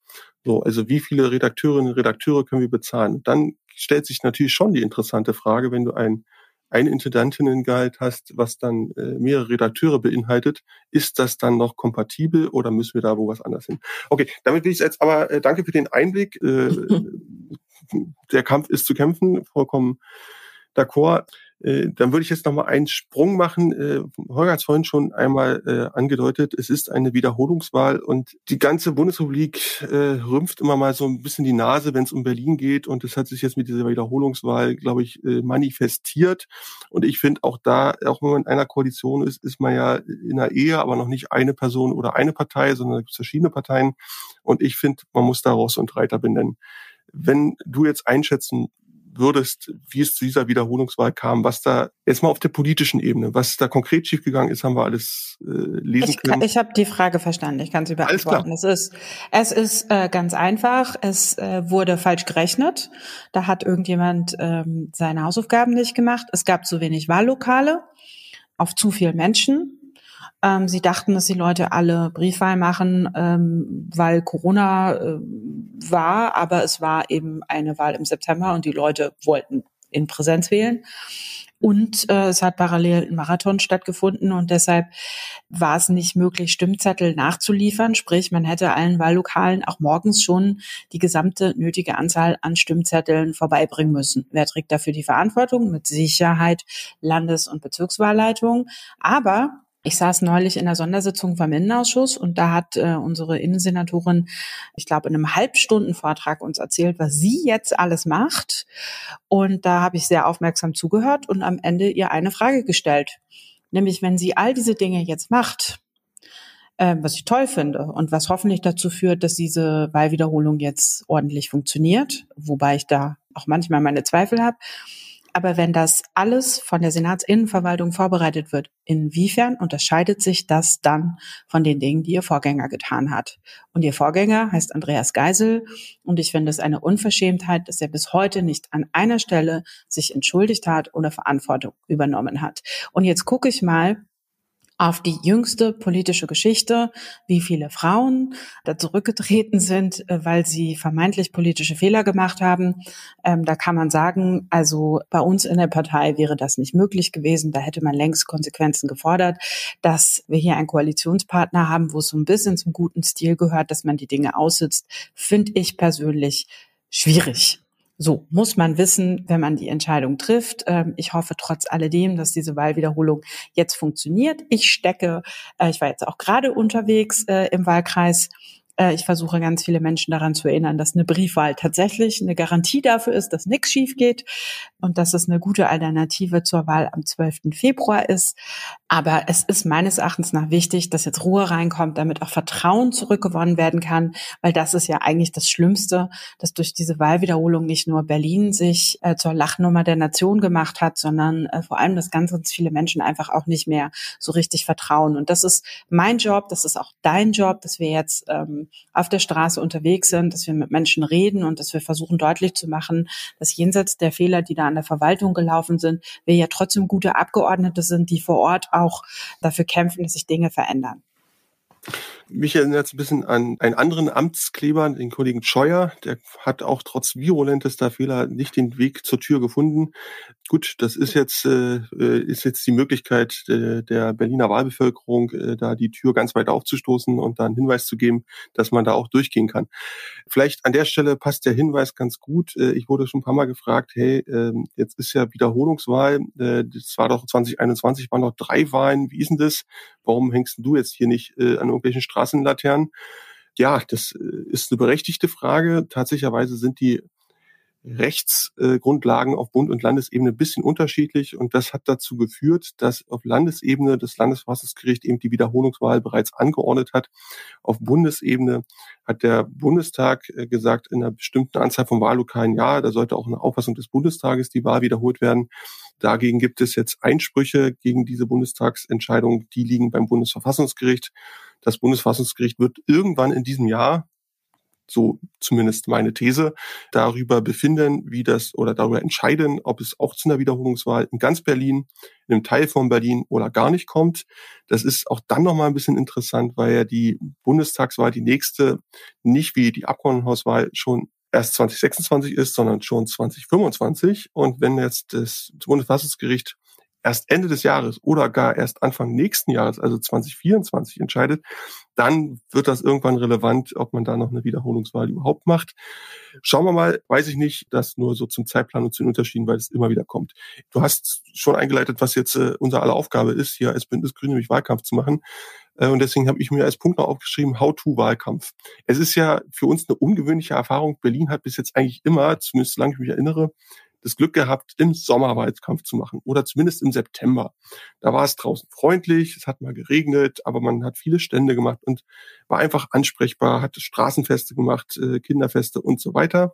So, also wie viele Redakteurinnen und Redakteure können wir bezahlen? Dann stellt sich natürlich schon die interessante Frage, wenn du ein ein Intendantinnengehalt hast, was dann äh, mehrere Redakteure beinhaltet, ist das dann noch kompatibel oder müssen wir da wo was anders hin? Okay, damit will ich jetzt aber äh, danke für den Einblick. Äh, <laughs> der Kampf ist zu kämpfen, vollkommen d'accord. Äh, dann würde ich jetzt nochmal einen Sprung machen. Äh, Holger hat es vorhin schon einmal äh, angedeutet, es ist eine Wiederholungswahl und die ganze Bundesrepublik äh, rümpft immer mal so ein bisschen die Nase, wenn es um Berlin geht und das hat sich jetzt mit dieser Wiederholungswahl, glaube ich, äh, manifestiert und ich finde auch da, auch wenn man in einer Koalition ist, ist man ja in einer Ehe, aber noch nicht eine Person oder eine Partei, sondern es gibt verschiedene Parteien und ich finde, man muss da Ross und Reiter benennen. Wenn du jetzt einschätzen würdest, wie es zu dieser Wiederholungswahl kam, was da jetzt mal auf der politischen Ebene, was da konkret schiefgegangen ist, haben wir alles äh, lesen ich können. ich habe die Frage verstanden, ich kann sie beantworten. Es ist, es ist äh, ganz einfach. Es äh, wurde falsch gerechnet. Da hat irgendjemand ähm, seine Hausaufgaben nicht gemacht. Es gab zu wenig Wahllokale auf zu viel Menschen. Ähm, sie dachten, dass die Leute alle Briefwahl machen, ähm, weil Corona äh, war, aber es war eben eine Wahl im September und die Leute wollten in Präsenz wählen. Und äh, es hat parallel ein Marathon stattgefunden und deshalb war es nicht möglich, Stimmzettel nachzuliefern. Sprich, man hätte allen Wahllokalen auch morgens schon die gesamte nötige Anzahl an Stimmzetteln vorbeibringen müssen. Wer trägt dafür die Verantwortung? Mit Sicherheit Landes- und Bezirkswahlleitung. Aber ich saß neulich in der Sondersitzung vom Innenausschuss und da hat äh, unsere Innensenatorin, ich glaube, in einem Halbstundenvortrag uns erzählt, was sie jetzt alles macht. Und da habe ich sehr aufmerksam zugehört und am Ende ihr eine Frage gestellt. Nämlich, wenn sie all diese Dinge jetzt macht, äh, was ich toll finde und was hoffentlich dazu führt, dass diese Wahlwiederholung jetzt ordentlich funktioniert, wobei ich da auch manchmal meine Zweifel habe aber wenn das alles von der Senatsinnenverwaltung vorbereitet wird, inwiefern unterscheidet sich das dann von den Dingen, die ihr Vorgänger getan hat? Und ihr Vorgänger heißt Andreas Geisel. Und ich finde es eine Unverschämtheit, dass er bis heute nicht an einer Stelle sich entschuldigt hat oder Verantwortung übernommen hat. Und jetzt gucke ich mal, auf die jüngste politische Geschichte, wie viele Frauen da zurückgetreten sind, äh, weil sie vermeintlich politische Fehler gemacht haben. Ähm, da kann man sagen, also bei uns in der Partei wäre das nicht möglich gewesen. Da hätte man längst Konsequenzen gefordert, dass wir hier einen Koalitionspartner haben, wo es so ein bisschen zum guten Stil gehört, dass man die Dinge aussitzt, finde ich persönlich schwierig. So muss man wissen, wenn man die Entscheidung trifft. Ähm, ich hoffe trotz alledem, dass diese Wahlwiederholung jetzt funktioniert. Ich stecke, äh, ich war jetzt auch gerade unterwegs äh, im Wahlkreis äh, ich versuche ganz viele Menschen daran zu erinnern, dass eine Briefwahl tatsächlich eine Garantie dafür ist, dass nichts schief geht und dass es eine gute Alternative zur Wahl am 12. Februar ist. Aber es ist meines Erachtens nach wichtig, dass jetzt Ruhe reinkommt, damit auch Vertrauen zurückgewonnen werden kann, weil das ist ja eigentlich das Schlimmste, dass durch diese Wahlwiederholung nicht nur Berlin sich äh, zur Lachnummer der Nation gemacht hat, sondern äh, vor allem, dass ganz, ganz viele Menschen einfach auch nicht mehr so richtig vertrauen. Und das ist mein Job, das ist auch dein Job, dass wir jetzt ähm, auf der Straße unterwegs sind, dass wir mit Menschen reden und dass wir versuchen deutlich zu machen, dass jenseits der Fehler, die da an der Verwaltung gelaufen sind, wir ja trotzdem gute Abgeordnete sind, die vor Ort auch dafür kämpfen, dass sich Dinge verändern. Mich erinnert es ein bisschen an einen anderen Amtskleber, den Kollegen Scheuer. Der hat auch trotz virulentester Fehler nicht den Weg zur Tür gefunden. Gut, das ist jetzt, äh, äh, ist jetzt die Möglichkeit äh, der Berliner Wahlbevölkerung, äh, da die Tür ganz weit aufzustoßen und da einen Hinweis zu geben, dass man da auch durchgehen kann. Vielleicht an der Stelle passt der Hinweis ganz gut. Äh, ich wurde schon ein paar Mal gefragt, hey, äh, jetzt ist ja Wiederholungswahl, äh, das war doch 2021, waren noch drei Wahlen, wie ist denn das? Warum hängst du jetzt hier nicht äh, an irgendwelchen Straßenlaternen? Ja, das äh, ist eine berechtigte Frage. Tatsächlicherweise sind die Rechtsgrundlagen auf Bund- und Landesebene ein bisschen unterschiedlich und das hat dazu geführt, dass auf Landesebene das Landesverfassungsgericht eben die Wiederholungswahl bereits angeordnet hat. Auf Bundesebene hat der Bundestag äh, gesagt, in einer bestimmten Anzahl von Wahllokalen, ja, da sollte auch eine Auffassung des Bundestages die Wahl wiederholt werden. Dagegen gibt es jetzt Einsprüche gegen diese Bundestagsentscheidung, die liegen beim Bundesverfassungsgericht. Das Bundesverfassungsgericht wird irgendwann in diesem Jahr so zumindest meine These, darüber befinden, wie das oder darüber entscheiden, ob es auch zu einer Wiederholungswahl in ganz Berlin, in einem Teil von Berlin oder gar nicht kommt. Das ist auch dann nochmal ein bisschen interessant, weil ja die Bundestagswahl, die nächste, nicht wie die Abgeordnetenhauswahl schon erst 2026 ist, sondern schon 2025. Und wenn jetzt das Bundesverfassungsgericht erst Ende des Jahres oder gar erst Anfang nächsten Jahres, also 2024, entscheidet, dann wird das irgendwann relevant, ob man da noch eine Wiederholungswahl überhaupt macht. Schauen wir mal, weiß ich nicht, das nur so zum Zeitplan und zu den Unterschieden, weil es immer wieder kommt. Du hast schon eingeleitet, was jetzt äh, unsere aller Aufgabe ist, hier als Bündnis Grün nämlich Wahlkampf zu machen. Äh, und deswegen habe ich mir als Punkt noch aufgeschrieben, How-to-Wahlkampf. Es ist ja für uns eine ungewöhnliche Erfahrung. Berlin hat bis jetzt eigentlich immer, zumindest solange ich mich erinnere, das Glück gehabt, im Sommerwahlkampf zu machen oder zumindest im September. Da war es draußen freundlich, es hat mal geregnet, aber man hat viele Stände gemacht und war einfach ansprechbar, hat Straßenfeste gemacht, äh, Kinderfeste und so weiter.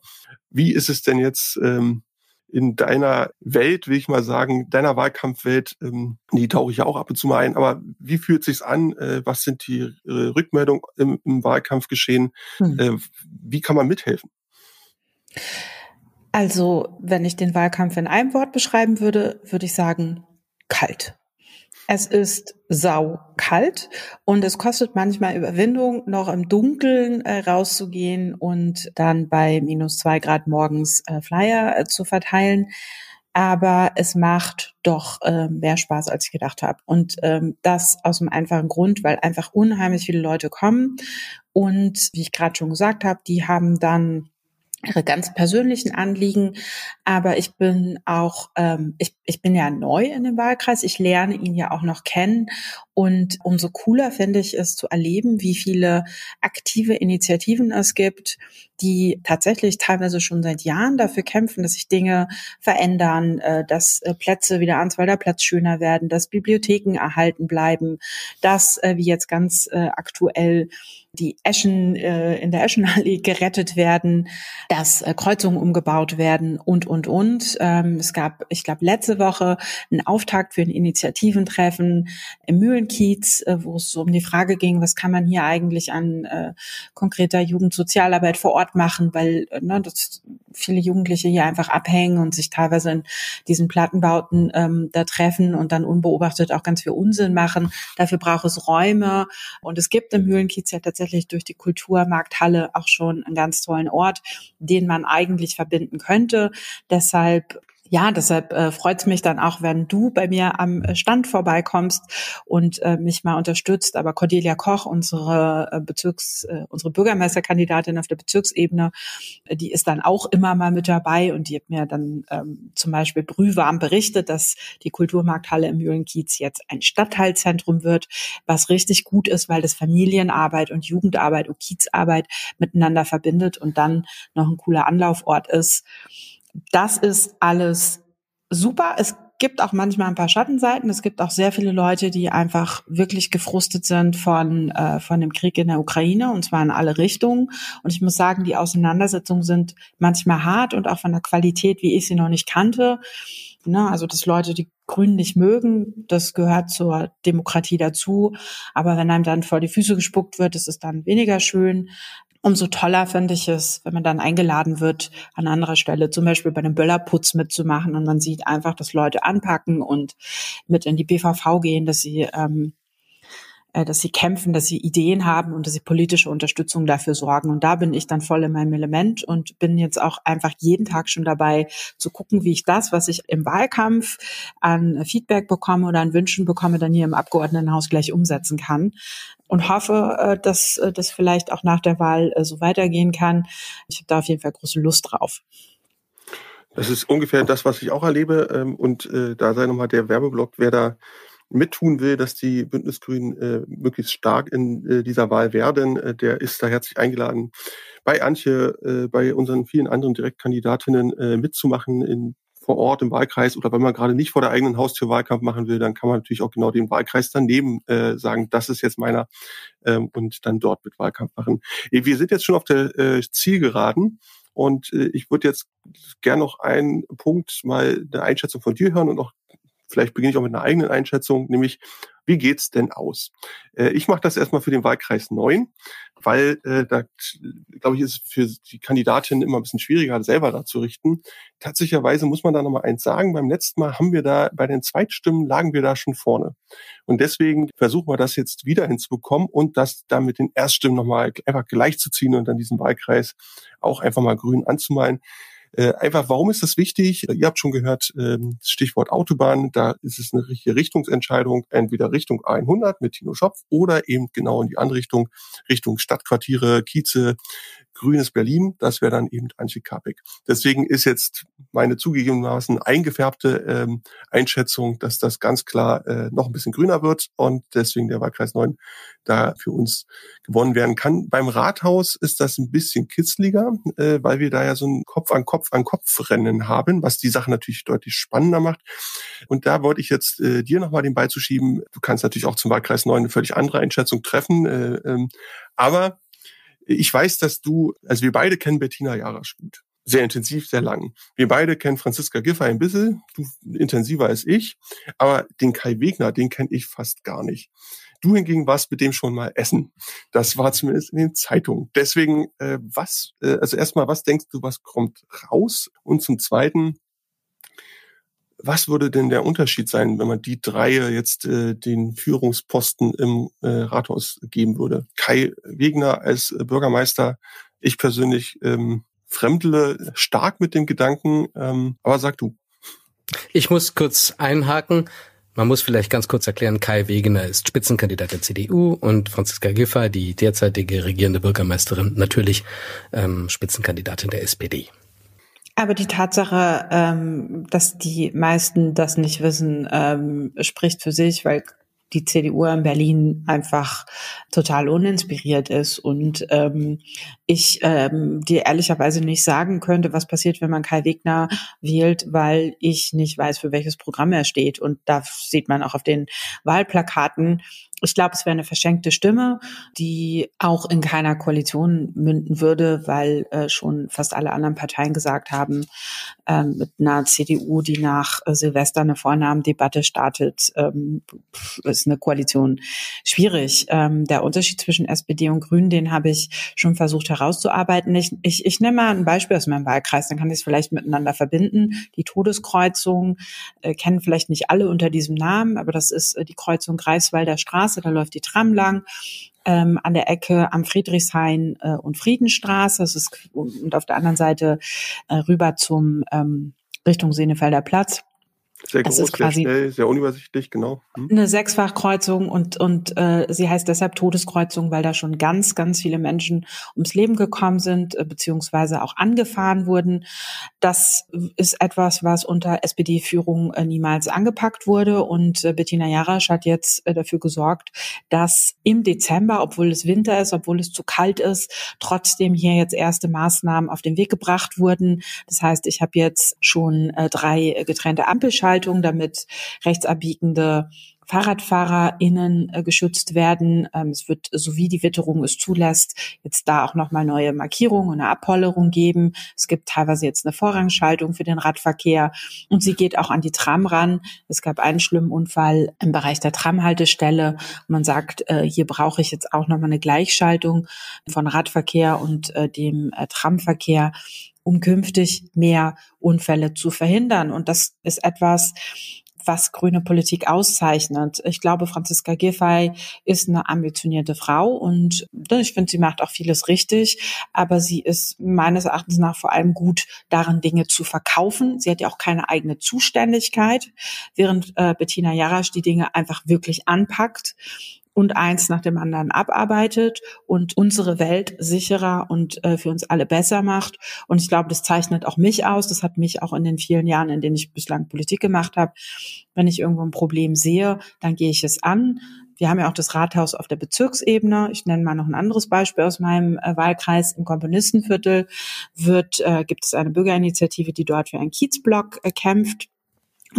Wie ist es denn jetzt ähm, in deiner Welt, will ich mal sagen, deiner Wahlkampfwelt, ähm, die tauche ich ja auch ab und zu mal ein, aber wie fühlt sich's an? Äh, was sind die äh, Rückmeldungen im, im Wahlkampfgeschehen? Hm. Äh, wie kann man mithelfen? Also, wenn ich den Wahlkampf in einem Wort beschreiben würde, würde ich sagen, kalt. Es ist sau kalt und es kostet manchmal Überwindung, noch im Dunkeln äh, rauszugehen und dann bei minus zwei Grad morgens äh, Flyer äh, zu verteilen. Aber es macht doch äh, mehr Spaß, als ich gedacht habe. Und ähm, das aus einem einfachen Grund, weil einfach unheimlich viele Leute kommen. Und wie ich gerade schon gesagt habe, die haben dann ihre ganz persönlichen Anliegen. Aber ich bin auch, ähm, ich, ich bin ja neu in dem Wahlkreis. Ich lerne ihn ja auch noch kennen. Und umso cooler finde ich es zu erleben, wie viele aktive Initiativen es gibt, die tatsächlich teilweise schon seit Jahren dafür kämpfen, dass sich Dinge verändern, äh, dass äh, Plätze wie der Answalder Platz schöner werden, dass Bibliotheken erhalten bleiben, dass, äh, wie jetzt ganz aktuell, die Eschen äh, in der Eschenallee <laughs> gerettet werden, dass äh, Kreuzungen umgebaut werden und, und, und. Ähm, es gab, ich glaube, letzte Woche einen Auftakt für ein Initiativentreffen im Mühlenkiez, äh, wo es so um die Frage ging, was kann man hier eigentlich an äh, konkreter Jugendsozialarbeit vor Ort machen, weil ne, das viele Jugendliche hier einfach abhängen und sich teilweise in diesen Plattenbauten ähm, da treffen und dann unbeobachtet auch ganz viel Unsinn machen. Dafür braucht es Räume und es gibt im Mühlenkiez ja tatsächlich durch die Kulturmarkthalle auch schon einen ganz tollen Ort, den man eigentlich verbinden könnte. Deshalb ja, deshalb äh, freut es mich dann auch, wenn du bei mir am äh, Stand vorbeikommst und äh, mich mal unterstützt. Aber Cordelia Koch, unsere äh, Bezirks, äh, unsere Bürgermeisterkandidatin auf der Bezirksebene, äh, die ist dann auch immer mal mit dabei und die hat mir dann ähm, zum Beispiel brühwarm berichtet, dass die Kulturmarkthalle im Mühlenkiez jetzt ein Stadtteilzentrum wird, was richtig gut ist, weil das Familienarbeit und Jugendarbeit und Kiezarbeit miteinander verbindet und dann noch ein cooler Anlaufort ist das ist alles super. Es gibt auch manchmal ein paar Schattenseiten. Es gibt auch sehr viele Leute, die einfach wirklich gefrustet sind von, äh, von dem Krieg in der Ukraine und zwar in alle Richtungen. Und ich muss sagen, die Auseinandersetzungen sind manchmal hart und auch von der Qualität, wie ich sie noch nicht kannte. Ne, also, dass Leute die Grünen nicht mögen, das gehört zur Demokratie dazu. Aber wenn einem dann vor die Füße gespuckt wird, ist es dann weniger schön umso toller finde ich es, wenn man dann eingeladen wird, an anderer Stelle zum Beispiel bei einem Böllerputz mitzumachen und man sieht einfach, dass Leute anpacken und mit in die BVV gehen, dass sie ähm, äh, dass sie kämpfen, dass sie Ideen haben und dass sie politische Unterstützung dafür sorgen. Und da bin ich dann voll in meinem Element und bin jetzt auch einfach jeden Tag schon dabei zu gucken, wie ich das, was ich im Wahlkampf an Feedback bekomme oder an Wünschen bekomme, dann hier im Abgeordnetenhaus gleich umsetzen kann. Und hoffe, äh, dass das vielleicht auch nach der Wahl äh, so weitergehen kann. Ich habe da auf jeden Fall große Lust drauf. Das ist ungefähr das, was ich auch erlebe. Ähm, und da sei nochmal der Werbeblock, wer da mittun will, dass die Bündnisgrünen äh, möglichst stark in äh, dieser Wahl werden, äh, der ist da herzlich eingeladen, bei Antje, äh, bei unseren vielen anderen Direktkandidatinnen äh, mitzumachen in vor Ort im Wahlkreis. Oder wenn man gerade nicht vor der eigenen Haustür Wahlkampf machen will, dann kann man natürlich auch genau den Wahlkreis daneben äh, sagen, das ist jetzt meiner ähm, und dann dort mit Wahlkampf machen. Äh, wir sind jetzt schon auf der äh, Zielgeraden. Und äh, ich würde jetzt gern noch einen Punkt mal eine Einschätzung von dir hören und auch Vielleicht beginne ich auch mit einer eigenen Einschätzung, nämlich wie geht's denn aus? Äh, ich mache das erstmal für den Wahlkreis 9, weil äh, da, glaube ich, ist für die Kandidatin immer ein bisschen schwieriger, selber da zu richten. Tatsächlicherweise muss man da nochmal eins sagen, beim letzten Mal haben wir da, bei den Zweitstimmen lagen wir da schon vorne. Und deswegen versuchen wir das jetzt wieder hinzubekommen und das dann mit den Erststimmen nochmal einfach gleichzuziehen und dann diesen Wahlkreis auch einfach mal grün anzumalen. Äh, einfach, warum ist das wichtig? Ihr habt schon gehört, ähm, Stichwort Autobahn, da ist es eine richtige Richtungsentscheidung, entweder Richtung 100 mit Tino Schopf oder eben genau in die andere Richtung, Richtung Stadtquartiere, Kieze, grünes Berlin, das wäre dann eben Antje Kapek. Deswegen ist jetzt meine zugegebenermaßen eingefärbte ähm, Einschätzung, dass das ganz klar äh, noch ein bisschen grüner wird und deswegen der Wahlkreis 9 da für uns gewonnen werden kann. Beim Rathaus ist das ein bisschen kitzliger, äh, weil wir da ja so ein Kopf an Kopf an Kopf Rennen haben, was die Sache natürlich deutlich spannender macht. Und da wollte ich jetzt äh, dir nochmal den Ball zu schieben. Du kannst natürlich auch zum Wahlkreis 9 eine völlig andere Einschätzung treffen. Äh, ähm, aber ich weiß, dass du, also wir beide kennen Bettina Jarasch gut. Sehr intensiv, sehr lang. Wir beide kennen Franziska Giffer ein bisschen, du intensiver als ich, aber den Kai Wegner, den kenne ich fast gar nicht. Du hingegen warst mit dem schon mal essen. Das war zumindest in den Zeitungen. Deswegen, äh, was, äh, also erstmal, was denkst du, was kommt raus? Und zum Zweiten, was würde denn der Unterschied sein, wenn man die drei jetzt äh, den Führungsposten im äh, Rathaus geben würde? Kai Wegner als Bürgermeister, ich persönlich ähm, fremdle stark mit dem Gedanken, ähm, aber sag du. Ich muss kurz einhaken. Man muss vielleicht ganz kurz erklären, Kai Wegener ist Spitzenkandidat der CDU und Franziska Giffey, die derzeitige regierende Bürgermeisterin, natürlich ähm, Spitzenkandidatin der SPD. Aber die Tatsache, ähm, dass die meisten das nicht wissen, ähm, spricht für sich, weil die CDU in Berlin einfach total uninspiriert ist und ähm, ich ähm, dir ehrlicherweise nicht sagen könnte, was passiert, wenn man Kai Wegner wählt, weil ich nicht weiß, für welches Programm er steht. Und da sieht man auch auf den Wahlplakaten, ich glaube, es wäre eine verschenkte Stimme, die auch in keiner Koalition münden würde, weil äh, schon fast alle anderen Parteien gesagt haben, äh, mit einer CDU, die nach äh, Silvester eine Vornamendebatte startet, ähm, ist eine Koalition schwierig. Ähm, der Unterschied zwischen SPD und Grünen, den habe ich schon versucht herauszuarbeiten. Ich, ich, ich nehme mal ein Beispiel aus meinem Wahlkreis, dann kann ich es vielleicht miteinander verbinden. Die Todeskreuzung äh, kennen vielleicht nicht alle unter diesem Namen, aber das ist äh, die Kreuzung Greifswalder Straße Straße, da läuft die Tram lang. Ähm, an der Ecke am Friedrichshain äh, und Friedenstraße. Das ist, und auf der anderen Seite äh, rüber zum ähm, Richtung Senefelder Platz. Sehr groß, sehr schnell, sehr unübersichtlich, genau. Hm. Eine Sechsfachkreuzung und, und äh, sie heißt deshalb Todeskreuzung, weil da schon ganz, ganz viele Menschen ums Leben gekommen sind, äh, beziehungsweise auch angefahren wurden. Das ist etwas, was unter SPD-Führung äh, niemals angepackt wurde. Und äh, Bettina Jarasch hat jetzt äh, dafür gesorgt, dass im Dezember, obwohl es Winter ist, obwohl es zu kalt ist, trotzdem hier jetzt erste Maßnahmen auf den Weg gebracht wurden. Das heißt, ich habe jetzt schon äh, drei getrennte Ampelschaltungen Schaltung, damit rechtsabbiegende FahrradfahrerInnen äh, geschützt werden. Ähm, es wird, sowie die Witterung es zulässt, jetzt da auch nochmal neue Markierungen und eine Abhollerung geben. Es gibt teilweise jetzt eine Vorrangschaltung für den Radverkehr und sie geht auch an die Tram ran. Es gab einen schlimmen Unfall im Bereich der Tramhaltestelle. Man sagt, äh, hier brauche ich jetzt auch nochmal eine Gleichschaltung von Radverkehr und äh, dem Tramverkehr um künftig mehr Unfälle zu verhindern. Und das ist etwas, was grüne Politik auszeichnet. Ich glaube, Franziska Giffey ist eine ambitionierte Frau und ne, ich finde, sie macht auch vieles richtig, aber sie ist meines Erachtens nach vor allem gut darin, Dinge zu verkaufen. Sie hat ja auch keine eigene Zuständigkeit, während äh, Bettina Jarasch die Dinge einfach wirklich anpackt und eins nach dem anderen abarbeitet und unsere Welt sicherer und äh, für uns alle besser macht. Und ich glaube, das zeichnet auch mich aus. Das hat mich auch in den vielen Jahren, in denen ich bislang Politik gemacht habe. Wenn ich irgendwo ein Problem sehe, dann gehe ich es an. Wir haben ja auch das Rathaus auf der Bezirksebene. Ich nenne mal noch ein anderes Beispiel aus meinem äh, Wahlkreis. Im Komponistenviertel wird, äh, gibt es eine Bürgerinitiative, die dort für einen Kiezblock äh, kämpft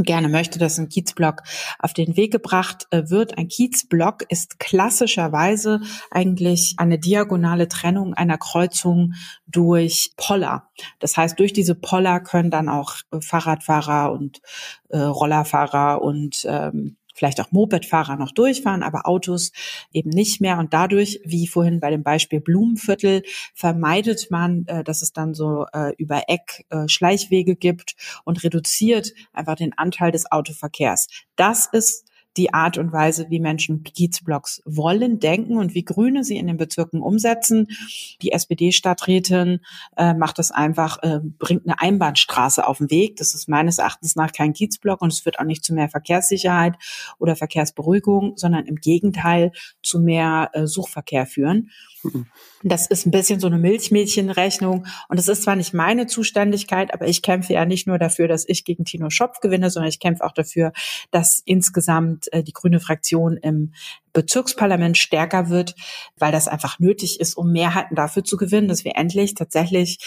gerne möchte, dass ein Kiezblock auf den Weg gebracht äh, wird. Ein Kiezblock ist klassischerweise eigentlich eine diagonale Trennung einer Kreuzung durch Poller. Das heißt, durch diese Poller können dann auch äh, Fahrradfahrer und äh, Rollerfahrer und ähm, vielleicht auch Mopedfahrer noch durchfahren, aber Autos eben nicht mehr. Und dadurch, wie vorhin bei dem Beispiel Blumenviertel, vermeidet man, äh, dass es dann so äh, über Eck äh, Schleichwege gibt und reduziert einfach den Anteil des Autoverkehrs. Das ist die Art und Weise, wie Menschen Kiezblocks wollen, denken und wie Grüne sie in den Bezirken umsetzen. Die SPD-Stadträtin äh, macht das einfach, äh, bringt eine Einbahnstraße auf den Weg. Das ist meines Erachtens nach kein Kiezblock und es führt auch nicht zu mehr Verkehrssicherheit oder Verkehrsberuhigung, sondern im Gegenteil zu mehr äh, Suchverkehr führen. Das ist ein bisschen so eine Milchmädchenrechnung. Und es ist zwar nicht meine Zuständigkeit, aber ich kämpfe ja nicht nur dafür, dass ich gegen Tino Schopf gewinne, sondern ich kämpfe auch dafür, dass insgesamt äh, die grüne Fraktion im Bezirksparlament stärker wird, weil das einfach nötig ist, um Mehrheiten dafür zu gewinnen, dass wir endlich tatsächlich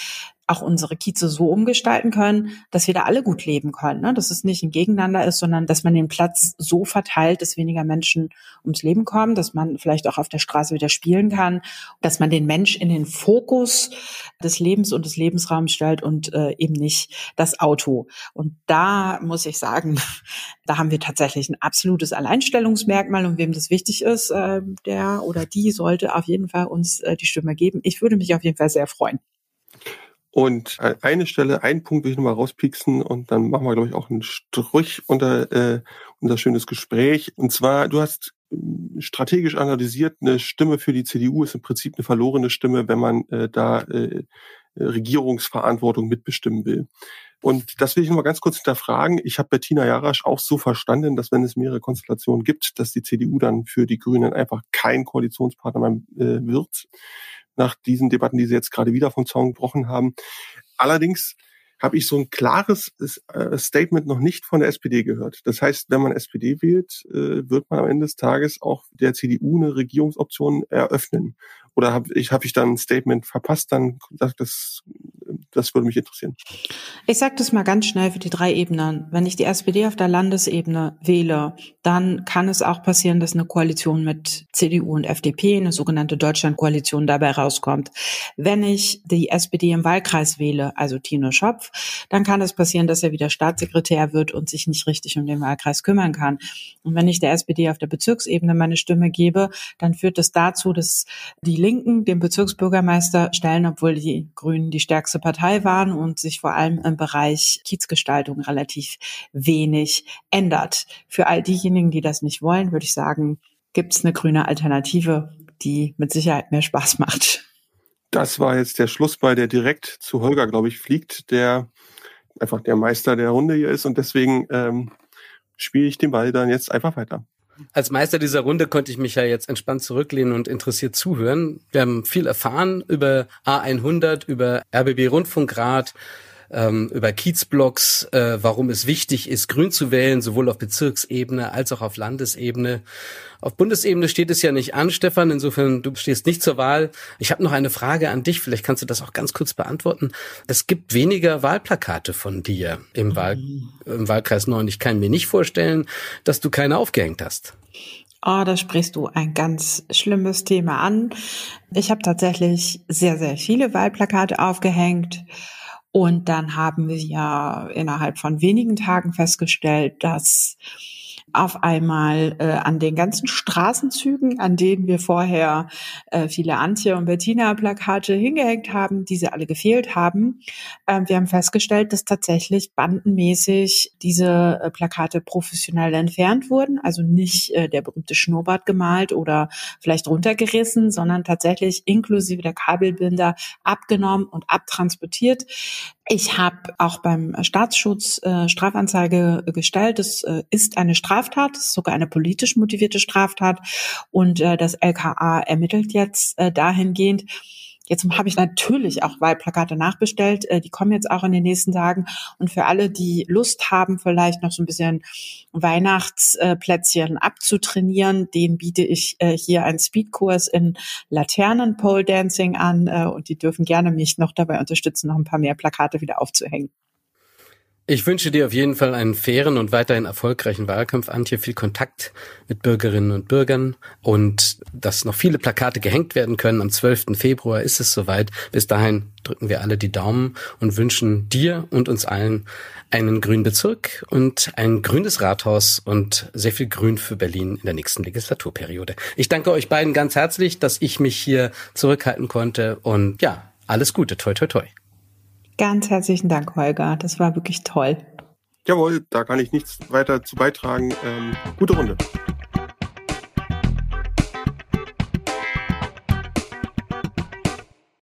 auch unsere Kieze so umgestalten können, dass wir da alle gut leben können. Ne? Dass es nicht ein Gegeneinander ist, sondern dass man den Platz so verteilt, dass weniger Menschen ums Leben kommen, dass man vielleicht auch auf der Straße wieder spielen kann, dass man den Mensch in den Fokus des Lebens und des Lebensraums stellt und äh, eben nicht das Auto. Und da muss ich sagen, <laughs> da haben wir tatsächlich ein absolutes Alleinstellungsmerkmal und wem das wichtig ist, äh, der oder die sollte auf jeden Fall uns äh, die Stimme geben. Ich würde mich auf jeden Fall sehr freuen. Und eine Stelle, einen Punkt will ich nochmal rauspieksen und dann machen wir, glaube ich, auch einen Strich unter äh, unser schönes Gespräch. Und zwar, du hast äh, strategisch analysiert, eine Stimme für die CDU ist im Prinzip eine verlorene Stimme, wenn man äh, da äh, Regierungsverantwortung mitbestimmen will. Und das will ich nochmal ganz kurz hinterfragen. Ich habe Bettina Jarasch auch so verstanden, dass wenn es mehrere Konstellationen gibt, dass die CDU dann für die Grünen einfach kein Koalitionspartner mehr äh, wird nach diesen Debatten, die Sie jetzt gerade wieder vom Zaun gebrochen haben. Allerdings habe ich so ein klares äh, Statement noch nicht von der SPD gehört. Das heißt, wenn man SPD wählt, äh, wird man am Ende des Tages auch der CDU eine Regierungsoption eröffnen. Oder habe ich, hab ich dann ein Statement verpasst, dann das, das das würde mich interessieren. Ich sage das mal ganz schnell für die drei Ebenen. Wenn ich die SPD auf der Landesebene wähle, dann kann es auch passieren, dass eine Koalition mit CDU und FDP, eine sogenannte Deutschlandkoalition, dabei rauskommt. Wenn ich die SPD im Wahlkreis wähle, also Tino Schopf, dann kann es passieren, dass er wieder Staatssekretär wird und sich nicht richtig um den Wahlkreis kümmern kann. Und wenn ich der SPD auf der Bezirksebene meine Stimme gebe, dann führt das dazu, dass die Linken den Bezirksbürgermeister stellen, obwohl die Grünen die stärkste Partei waren und sich vor allem im Bereich Kiezgestaltung relativ wenig ändert. Für all diejenigen, die das nicht wollen, würde ich sagen, gibt es eine grüne Alternative, die mit Sicherheit mehr Spaß macht. Das war jetzt der Schlussball, der direkt zu Holger, glaube ich, fliegt, der einfach der Meister der Runde hier ist und deswegen ähm, spiele ich den Ball dann jetzt einfach weiter. Als Meister dieser Runde konnte ich mich ja jetzt entspannt zurücklehnen und interessiert zuhören. Wir haben viel erfahren über A100, über RBB Rundfunkrat, ähm, über Kiezblocks, äh, warum es wichtig ist, grün zu wählen, sowohl auf Bezirksebene als auch auf Landesebene. Auf Bundesebene steht es ja nicht an, Stefan. Insofern, du stehst nicht zur Wahl. Ich habe noch eine Frage an dich. Vielleicht kannst du das auch ganz kurz beantworten. Es gibt weniger Wahlplakate von dir im, Wahl, im Wahlkreis 9. Ich kann mir nicht vorstellen, dass du keine aufgehängt hast. Oh, da sprichst du ein ganz schlimmes Thema an. Ich habe tatsächlich sehr, sehr viele Wahlplakate aufgehängt Und dann haben wir ja innerhalb von wenigen Tagen festgestellt, dass auf einmal äh, an den ganzen Straßenzügen, an denen wir vorher äh, viele Antje und Bettina Plakate hingehängt haben, diese alle gefehlt haben. Ähm, wir haben festgestellt, dass tatsächlich bandenmäßig diese äh, Plakate professionell entfernt wurden, also nicht äh, der berühmte Schnurrbart gemalt oder vielleicht runtergerissen, sondern tatsächlich inklusive der Kabelbinder abgenommen und abtransportiert. Ich habe auch beim Staatsschutz äh, Strafanzeige gestellt. Das äh, ist eine Straftat, das ist sogar eine politisch motivierte Straftat. Und äh, das LKA ermittelt jetzt äh, dahingehend, Jetzt habe ich natürlich auch Wahlplakate nachbestellt. Äh, die kommen jetzt auch in den nächsten Tagen. Und für alle, die Lust haben, vielleicht noch so ein bisschen Weihnachtsplätzchen abzutrainieren, den biete ich äh, hier einen Speedkurs in Laternen Pole Dancing an. Äh, und die dürfen gerne mich noch dabei unterstützen, noch ein paar mehr Plakate wieder aufzuhängen. Ich wünsche dir auf jeden Fall einen fairen und weiterhin erfolgreichen Wahlkampf, Antje, viel Kontakt mit Bürgerinnen und Bürgern und dass noch viele Plakate gehängt werden können. Am 12. Februar ist es soweit. Bis dahin drücken wir alle die Daumen und wünschen dir und uns allen einen grünen Bezirk und ein grünes Rathaus und sehr viel Grün für Berlin in der nächsten Legislaturperiode. Ich danke euch beiden ganz herzlich, dass ich mich hier zurückhalten konnte und ja, alles Gute. Toi, toi, toi. Ganz herzlichen Dank, Holger. Das war wirklich toll. Jawohl, da kann ich nichts weiter zu beitragen. Ähm, gute Runde.